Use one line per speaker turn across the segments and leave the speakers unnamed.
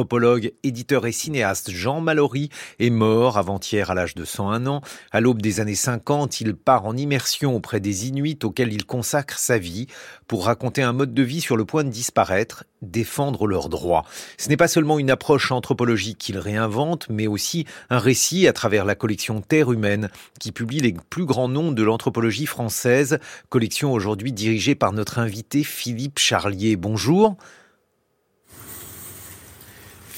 L'anthropologue, éditeur et cinéaste Jean Mallory est mort avant-hier à l'âge de 101 ans. À l'aube des années 50, il part en immersion auprès des Inuits auxquels il consacre sa vie pour raconter un mode de vie sur le point de disparaître, défendre leurs droits. Ce n'est pas seulement une approche anthropologique qu'il réinvente, mais aussi un récit à travers la collection Terre humaine qui publie les plus grands noms de l'anthropologie française, collection aujourd'hui dirigée par notre invité Philippe Charlier. Bonjour.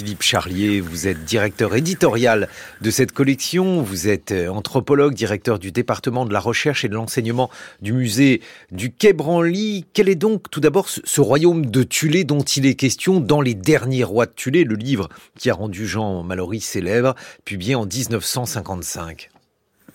Philippe Charlier, vous êtes directeur éditorial de cette collection, vous êtes euh, anthropologue, directeur du département de la recherche et de l'enseignement du musée du Quai Branly. Quel est donc tout d'abord ce royaume de Tulé dont il est question dans Les Derniers Rois de Tulé, le livre qui a rendu Jean Mallory célèbre, publié en 1955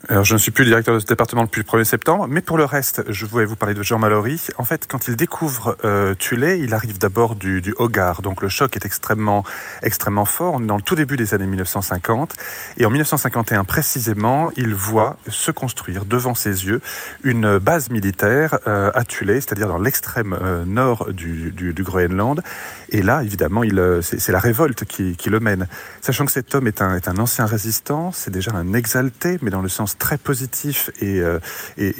alors, je ne suis plus directeur de ce département depuis le 1er septembre, mais pour le reste, je voulais vous parler de Jean Mallory. En fait, quand il découvre euh, Tulé, il arrive d'abord du, du Hogar, donc le choc est extrêmement, extrêmement fort. On est dans le tout début des années 1950, et en 1951 précisément, il voit se construire devant ses yeux une base militaire euh, à Tulé, c'est-à-dire dans l'extrême euh, nord du, du, du, Groenland. Et là, évidemment, il, euh, c'est, la révolte qui, qui, le mène. Sachant que cet homme est un, est un ancien résistant, c'est déjà un exalté, mais dans le sens très positif et, euh,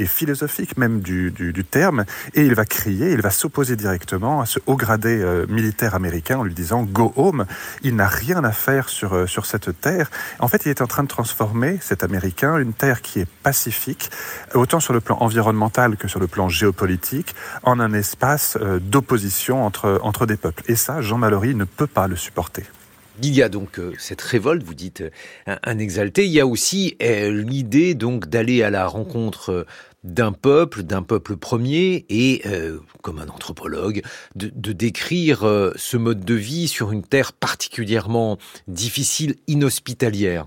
philosophique même du, terme, et il va crier, il va s'opposer directement à ce haut gradé euh, militaire américain en lui disant Go home, il n'a rien à faire sur, euh, sur cette terre. En fait, il est en train de transformer cet Américain, une terre qui est pacifique, autant sur le plan environnemental que sur le plan géopolitique, en un espace d'opposition entre, entre des peuples. Et ça, Jean Mallory ne peut pas le supporter.
Il y a donc euh, cette révolte, vous dites euh, un, exalté. Il y a aussi euh, l'idée donc d'aller à la rencontre d'un peuple, d'un peuple premier, et comme un anthropologue, de, de décrire ce mode de vie sur une terre particulièrement difficile, inhospitalière.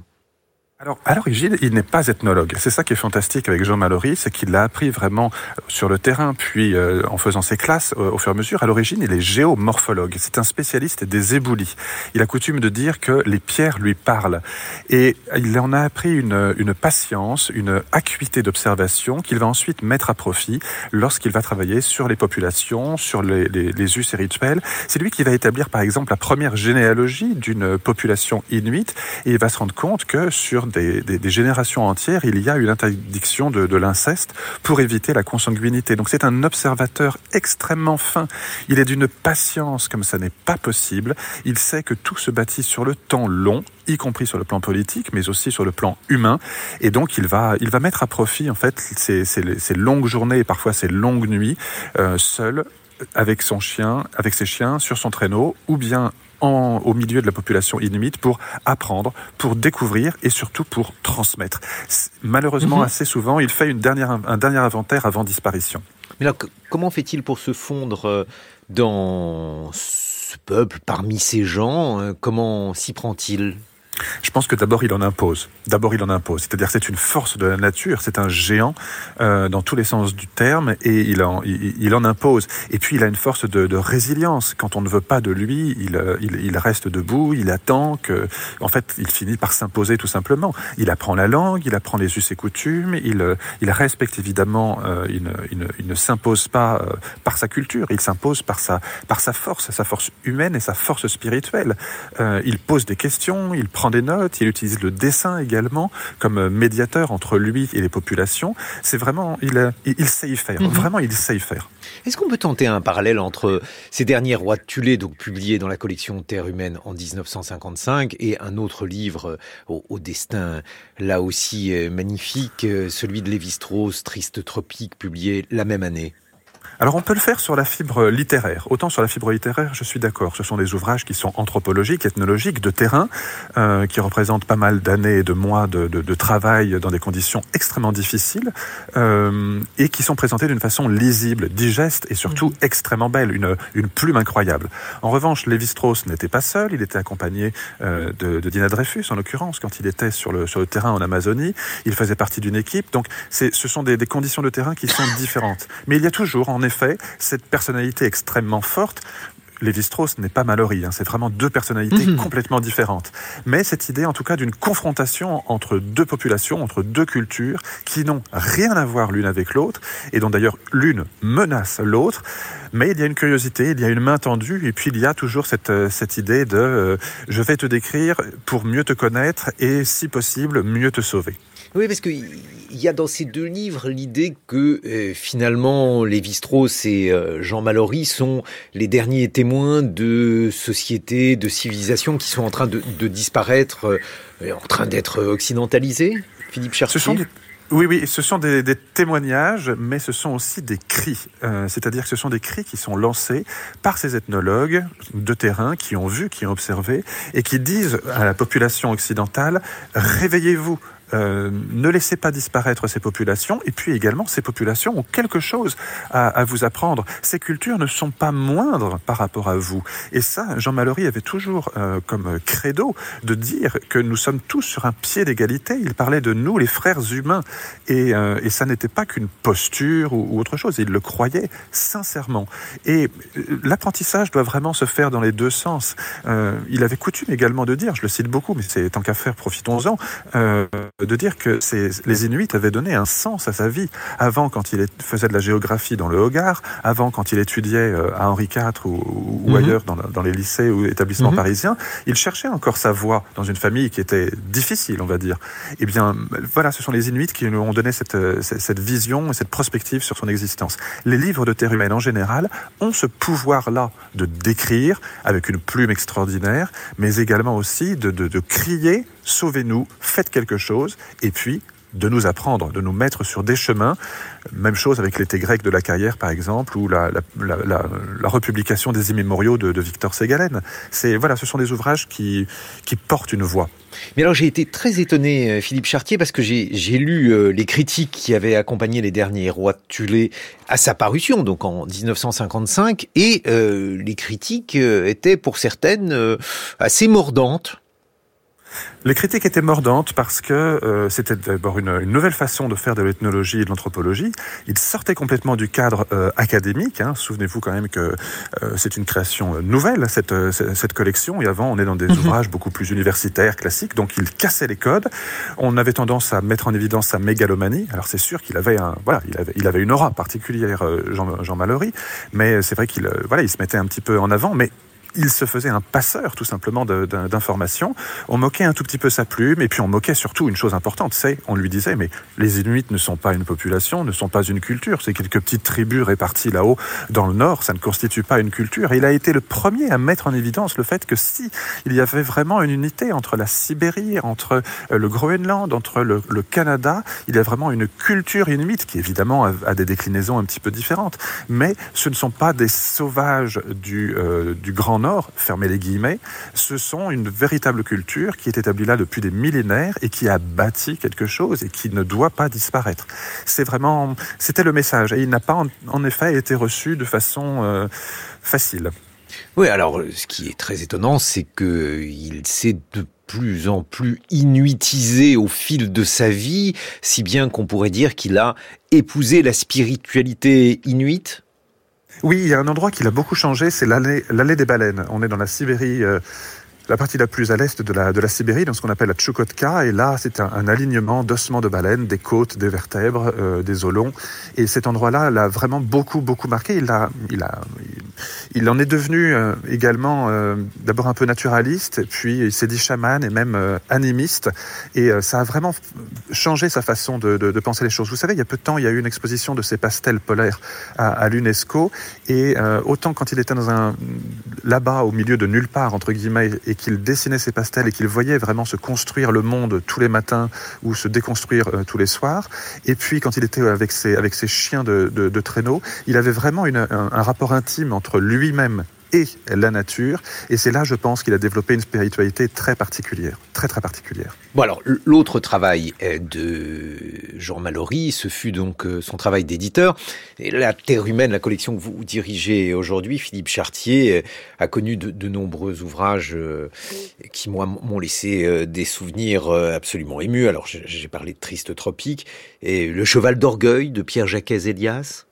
Alors, à l'origine, il n'est pas ethnologue. C'est ça qui est fantastique avec Jean Mallory, c'est qu'il l'a appris vraiment sur le terrain, puis euh, en faisant ses classes euh, au fur et à mesure. À l'origine, il est géomorphologue. C'est un spécialiste des éboulis. Il a coutume de dire que les pierres lui parlent. Et il en a appris une, une patience, une acuité d'observation qu'il va ensuite mettre à profit lorsqu'il va travailler sur les populations, sur les, les, les us et rituels. C'est lui qui va établir, par exemple, la première généalogie d'une population inuite, et il va se rendre compte que sur des, générations entières, il y a une interdiction de, l'inceste pour éviter la consanguinité. Donc c'est un observateur extrêmement fin. Il est d'une patience comme ça n'est pas possible. Il sait que tout se bâtit sur le temps long, y compris sur le plan politique, mais aussi sur le plan humain. Et donc il va, il va mettre à profit en fait ces longues journées et parfois ces longues nuits euh, seul avec son chien, avec ses chiens sur son traîneau, ou bien en, au milieu de la population inuite pour apprendre, pour découvrir et surtout pour transmettre. Malheureusement, mmh. assez souvent, il fait une dernière, un dernier inventaire avant disparition.
Mais là, comment fait-il pour se fondre euh, dans ce peuple, parmi ces gens euh, Comment s'y prend-il?
Je pense que d'abord il en impose. D'abord il en impose. C'est-à-dire c'est une force de la nature, c'est un géant euh, dans tous les sens du terme et il en, il, en impose. Et puis il a une force de, de résilience. Quand on ne veut pas de lui, il, euh, il, il, reste debout, il attend que, en fait, il finit par s'imposer tout simplement. Il apprend la langue, il apprend les us et coutumes, il, euh, il respecte évidemment, euh, il, ne, il, ne, il ne s'impose pas euh, par sa culture, il s'impose par sa, par sa force, sa force humaine et sa force spirituelle. Euh, il pose des questions, il prend des notes, il utilise le dessin également comme médiateur entre lui et les populations. C'est vraiment, il, il, sait y faire. Mmh. Vraiment, il sait y faire.
Est-ce qu'on peut tenter un parallèle entre ces derniers rois de Tulé, donc publiés dans la collection Terre humaine en 1955, et un autre livre au, au destin là aussi euh, magnifique, euh, celui de Lévi-Strauss, Triste tropique, publié la même année?
Alors on peut le faire sur la fibre littéraire. Autant sur la fibre littéraire, je suis d'accord. Ce sont des ouvrages qui sont anthropologiques, ethnologiques, de terrain, euh, qui représentent pas mal d'années et de mois de, de, de, travail dans des conditions extrêmement difficiles, euh, et qui sont présentés d'une façon lisible, digeste et surtout mmh. extrêmement belle, une, une plume incroyable. En revanche, Lévi-Strauss n'était pas seul, il était accompagné euh, de, de Dina Dreyfus, en l'occurrence, quand il était sur le, sur le terrain en Amazonie. Il faisait partie d'une équipe, donc ce sont des, des conditions de terrain qui sont différentes. Mais il y a toujours, en effet, cette personnalité extrêmement forte Lévi-Strauss n'est pas Mallory, hein, c'est vraiment deux personnalités
Mhm.
complètement différentes. Mais cette idée, en tout cas, d'une confrontation entre deux populations, entre deux cultures, qui n'ont rien à voir l'une avec l'autre, et dont d'ailleurs l'une menace l'autre. Mais il y a une curiosité, il y a une main tendue, et puis il y a toujours cette, euh, cette idée de euh, je vais te décrire pour mieux te connaître et, si possible, mieux te sauver.
Oui, parce qu'il y a dans ces deux livres l'idée que euh, finalement Lévi-Strauss et euh, Jean Mallory sont les derniers témoins de sociétés, de civilisations qui sont en train de, disparaître, euh, en train d'être occidentalisées. Philippe Chartier.
Ce sont. Oui, oui, ce sont des, témoignages, mais ce sont aussi des cris. C'est-à-dire que ce sont des cris qui sont lancés par ces ethnologues de terrain qui ont vu, qui ont observé, et qui disent à la population occidentale, réveillez-vous, euh, ne laissez pas disparaître ces populations. Et puis également, ces populations ont quelque chose à, à, vous apprendre. Ces cultures ne sont pas moindres par rapport à vous. Et ça, Jean Mallory avait toujours euh, comme credo de dire que nous sommes tous sur un pied d'égalité. Il parlait de nous, les frères humains. Et, euh, et ça n'était pas qu'une posture ou, ou, autre chose. Il le croyait sincèrement. Et euh, l'apprentissage doit vraiment se faire dans les deux sens. Euh, il avait coutume également de dire, je le cite beaucoup, mais c'est tant qu'à faire, profitons-en de dire que les Inuits avaient donné un sens à sa vie. Avant, quand il faisait de la géographie dans le Hogar, avant, quand il étudiait euh, à Henri IV ou, ou mm -hmm. ailleurs dans, dans, les lycées ou établissements mm -hmm. parisiens, il cherchait encore sa voie dans une famille qui était difficile, on va dire. Eh bien, voilà, ce sont les Inuits qui lui ont donné cette, cette vision et cette prospective sur son existence. Les livres de terre humaine, en général, ont ce pouvoir-là de décrire avec une plume extraordinaire, mais également aussi de, de, de crier sauvez-nous, faites quelque chose, et puis de nous apprendre, de nous mettre sur des chemins. Même chose avec l'été grec de la carrière, par exemple, ou la, la, la, la republication des immémoriaux de, de Victor Ségalen. C'est voilà, ce sont des ouvrages qui, qui portent une voix.
Mais alors j'ai été très étonné, Philippe Chartier, parce que j'ai lu euh, les critiques qui avaient accompagné les derniers rois de Tulé à sa parution, donc en 1955, et euh, les critiques euh, étaient pour certaines assez mordantes.
Les critiques étaient mordantes parce que euh, c'était d'abord une, une, nouvelle façon de faire de l'ethnologie et de l'anthropologie. Il sortait complètement du cadre euh, académique. Hein. Souvenez-vous quand même que euh, c'est une création nouvelle, cette, cette, collection. Et avant, on est dans des mmh. ouvrages beaucoup plus universitaires, classiques. Donc, il cassait les codes. On avait tendance à mettre en évidence sa mégalomanie. Alors, c'est sûr qu'il avait un, voilà, il avait, il avait une aura particulière, Jean, Jean Mallory. Mais c'est vrai qu'il, voilà, il se mettait un petit peu en avant. Mais il se faisait un passeur tout simplement d'informations. On moquait un tout petit peu sa plume et puis on moquait surtout une chose importante, c'est on lui disait mais les Inuits ne sont pas une population, ne sont pas une culture, c'est quelques petites tribus réparties là-haut dans le nord, ça ne constitue pas une culture. Il a été le premier à mettre en évidence le fait que si il y avait vraiment une unité entre la Sibérie, entre le Groenland, entre le, Canada, il y a vraiment une culture inuite qui évidemment a, a, des déclinaisons un petit peu différentes, mais ce ne sont pas des sauvages du, euh, du Grand Nord, fermez les guillemets, ce sont une véritable culture qui est établie là depuis des millénaires et qui a bâti quelque chose et qui ne doit pas disparaître. C'est vraiment, c'était le message et il n'a pas en, en, effet été reçu de façon euh, facile.
Oui, alors ce qui est très étonnant, c'est que il s'est de plus en plus inuitisé au fil de sa vie, si bien qu'on pourrait dire qu'il a épousé la spiritualité inuite
oui, il y a un endroit qui l'a beaucoup changé, c'est l'allée des baleines. On est dans la Sibérie, euh, la partie la plus à l'est de la, de la Sibérie, dans ce qu'on appelle la Tchukotka. Et là, c'est un, alignement d'ossements de baleines, des côtes, des vertèbres, euh, des os longs. Et cet endroit-là l'a vraiment beaucoup, beaucoup marqué. Il, a, il, a, il, en est devenu euh, également euh, d'abord un peu naturaliste, puis il s'est dit chaman et même euh, animiste. Et ça a vraiment changé sa façon de, penser les choses. Vous savez, il y a peu de temps, il y a eu une exposition de ces pastels polaires à, à l'UNESCO. Et autant quand il était dans un là-bas, au milieu de nulle part, entre guillemets, et qu'il dessinait ses pastels et qu'il voyait vraiment se construire le monde tous les matins ou se déconstruire euh, tous les soirs. Et puis quand il était avec ses, avec ses chiens de, de, traîneau, il avait vraiment un rapport intime entre lui-même et la nature. Et c'est là, je pense, qu'il a développé une spiritualité très particulière, très très particulière.
Bon alors, l'autre travail de Jean Mallory, ce fut donc euh, son travail d'éditeur. Et la Terre humaine, la collection que vous dirigez aujourd'hui, Philippe Chartier, euh, a connu de, de nombreux ouvrages euh, qui, m'ont laissé des souvenirs absolument émus. Alors, j'ai parlé de Triste Tropique et Le Cheval d'orgueil de Pierre Jacques Elias.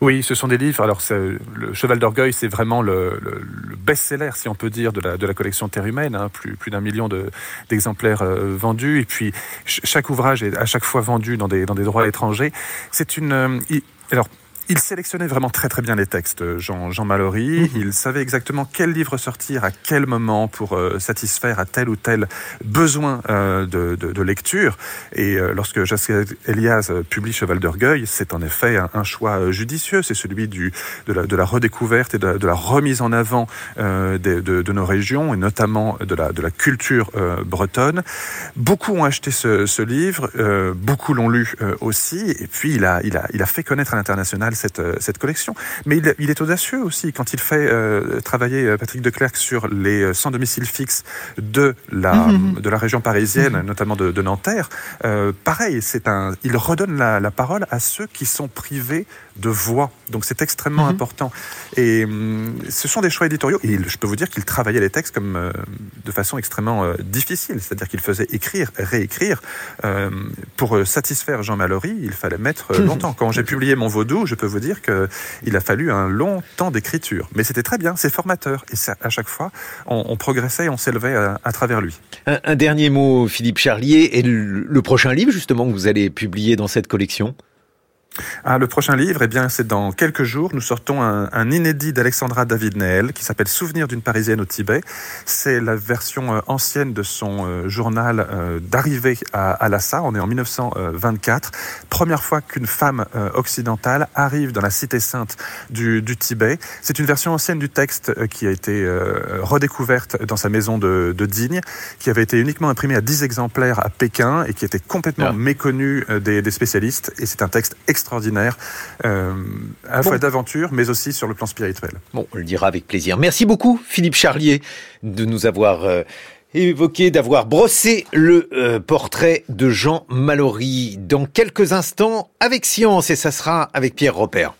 Oui, ce sont des livres. Alors, le Cheval d'orgueil, c'est vraiment le, best-seller, si on peut dire, de la, de la collection Terre humaine. Hein. plus, plus d'un million d'exemplaires euh, vendus. Et puis, chaque ouvrage est à chaque fois vendu dans des, dans des droits étrangers. C'est une. Euh, alors, il sélectionnait vraiment très très bien les textes, Jean, Jean Mallory. Mhm. Il savait exactement quel livre sortir à quel moment pour euh, satisfaire à tel ou tel besoin euh, de, de, de, lecture. Et euh, lorsque Jacques Elias publie Cheval d'orgueil, c'est en effet un, choix judicieux. C'est celui du, de, la, de la redécouverte et de, de la remise en avant de, de, nos régions et notamment de la, de la culture bretonne. Beaucoup ont acheté ce, ce livre, beaucoup l'ont lu aussi. Et puis il a, il a, il a fait connaître à l'international cette, euh, cette collection. Mais il, il, est audacieux aussi quand il fait euh, travailler euh, Patrick Declercq sur les sans domicile fixe de la, mhm. de la région parisienne, mhm. notamment de, de Nanterre. Euh, pareil, c'est un, il redonne la, la, parole à ceux qui sont privés de voix. Donc c'est extrêmement mhm. important. Et hum, ce sont des choix éditoriaux. Et je peux vous dire qu'il travaillait les textes comme de façon extrêmement difficile. C'est-à-dire qu'il faisait écrire, réécrire. pour satisfaire Jean Mallory, il fallait mettre longtemps. Quand j'ai publié mon Vaudou, je peux vous dire qu'il a fallu un long temps d'écriture. Mais c'était très bien, c'est formateur. Et à chaque fois, on, progressait et on s'élevait à, travers lui.
Un, dernier mot, Philippe Charlier, et le prochain livre justement que vous allez publier dans cette collection?
Ah, le prochain livre, eh bien, c'est dans quelques jours. Nous sortons un, un inédit d'Alexandra David Neel qui s'appelle Souvenir d'une Parisienne au Tibet. C'est la version euh, ancienne de son euh, journal euh, d'arrivée à, Lhasa. On est en 1924. Première fois qu'une femme occidentale arrive dans la cité sainte du, du Tibet. C'est une version ancienne du texte qui a été redécouverte dans sa maison de, de, Digne, qui avait été uniquement imprimée à 10 exemplaires à Pékin et qui était complètement méconnue des, des spécialistes. Et c'est un texte extrêmement extraordinaire, euh, à la fois d'aventure, mais aussi sur le plan spirituel.
Bon, on le dira avec plaisir. Merci beaucoup, Philippe Charlier, de nous avoir euh, évoqué, d'avoir brossé le euh, portrait de Jean Mallory dans quelques instants avec Science, et ça sera avec Pierre Robert.